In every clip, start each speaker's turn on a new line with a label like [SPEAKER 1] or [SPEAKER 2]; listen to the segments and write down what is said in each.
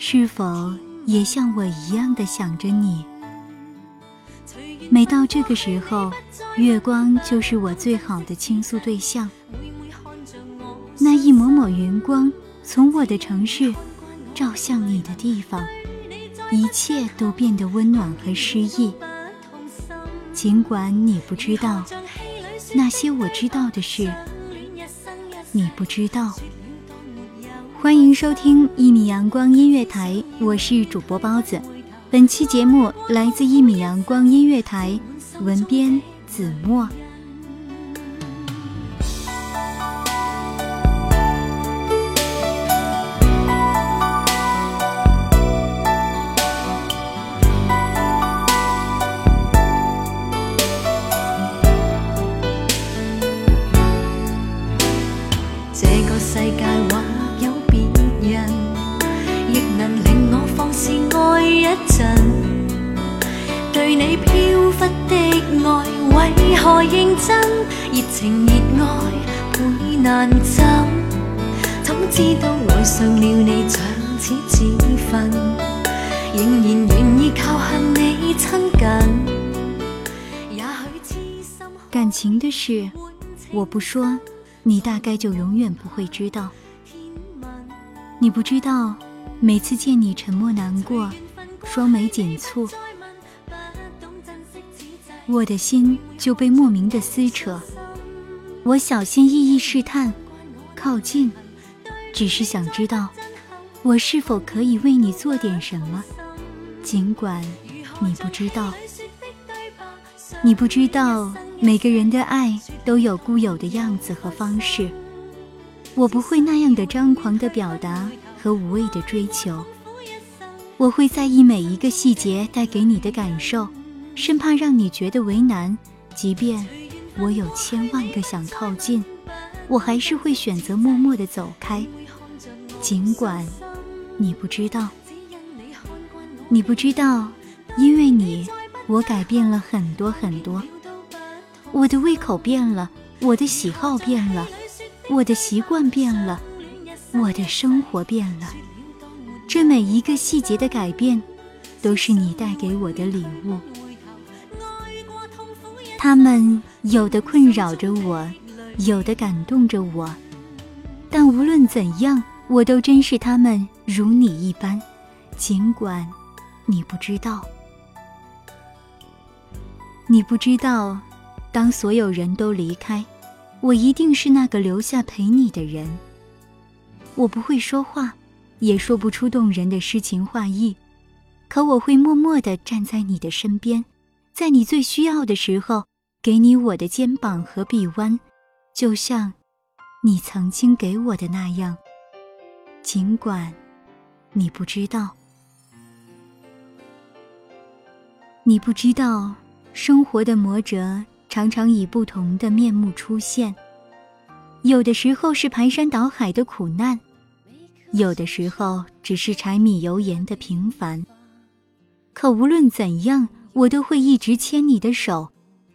[SPEAKER 1] 是否也像我一样的想着你？每到这个时候，月光就是我最好的倾诉对象。那一抹抹云光从我的城市照向你的地方，一切都变得温暖和诗意。尽管你不知道那些我知道的事，你不知道。欢迎收听一米阳光音乐台，我是主播包子。本期节目来自一米阳光音乐台，文编子墨。这个世界感情的事，我不说，你大概就永远不会知道。你不知道，每次见你沉默难过，双眉紧蹙，我的心就被莫名的撕扯。我小心翼翼试探，靠近，只是想知道，我是否可以为你做点什么。尽管你不知道，你不知道。每个人的爱都有固有的样子和方式，我不会那样的张狂的表达和无谓的追求。我会在意每一个细节带给你的感受，生怕让你觉得为难。即便我有千万个想靠近，我还是会选择默默的走开。尽管你不知道，你不知道，因为你，我改变了很多很多。我的胃口变了，我的喜好变了，我的习惯变了，我的生活变了。这每一个细节的改变，都是你带给我的礼物。他们有的困扰着我，有的感动着我，但无论怎样，我都珍视他们如你一般。尽管你不知道，你不知道。当所有人都离开，我一定是那个留下陪你的人。我不会说话，也说不出动人的诗情画意，可我会默默地站在你的身边，在你最需要的时候，给你我的肩膀和臂弯，就像你曾经给我的那样。尽管你不知道，你不知道，生活的磨折常常以不同的面目出现，有的时候是排山倒海的苦难。有的时候只是柴米油盐的平凡，可无论怎样，我都会一直牵你的手，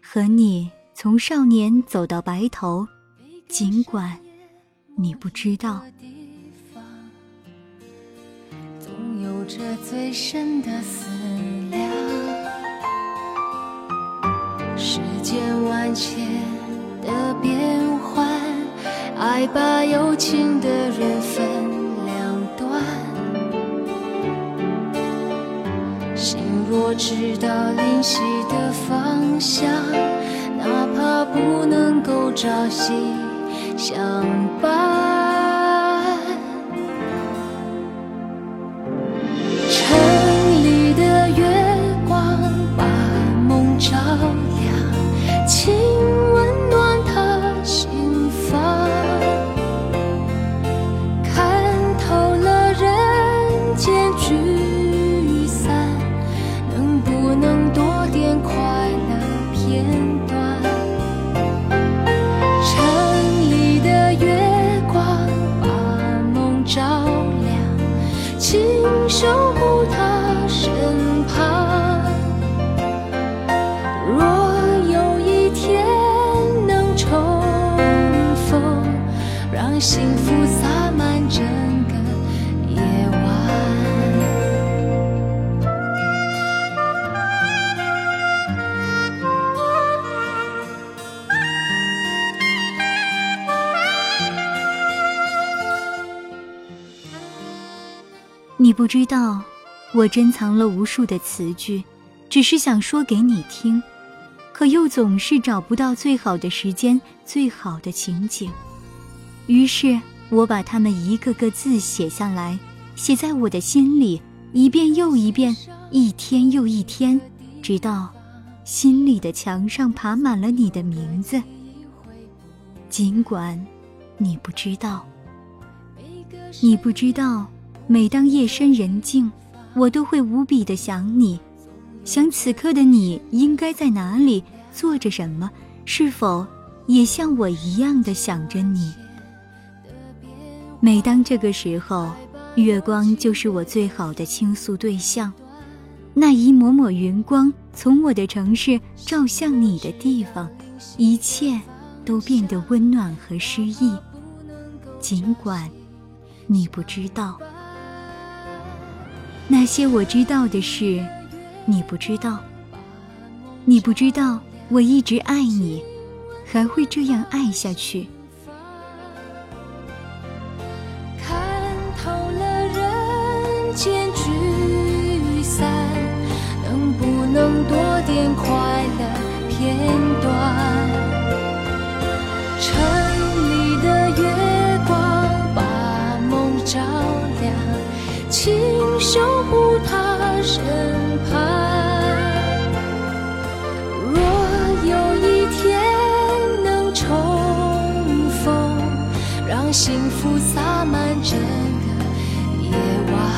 [SPEAKER 1] 和你从少年走到白头。尽管你不知道，
[SPEAKER 2] 总有着最深的思量。世间万千的变幻，爱把有情的人分。若知道灵犀的方想，哪怕不能够朝夕相伴。
[SPEAKER 1] 你不知道，我珍藏了无数的词句，只是想说给你听，可又总是找不到最好的时间、最好的情景。于是我把它们一个个字写下来，写在我的心里，一遍又一遍，一天又一天，直到心里的墙上爬满了你的名字。尽管你不知道，你不知道。每当夜深人静，我都会无比的想你，想此刻的你应该在哪里，做着什么，是否也像我一样的想着你？每当这个时候，月光就是我最好的倾诉对象，那一抹抹云光从我的城市照向你的地方，一切都变得温暖和诗意。尽管你不知道。那些我知道的事，你不知道。你不知道，我一直爱你，还会这样爱下去。
[SPEAKER 2] 幸福洒满整个夜晚。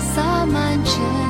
[SPEAKER 2] 洒满着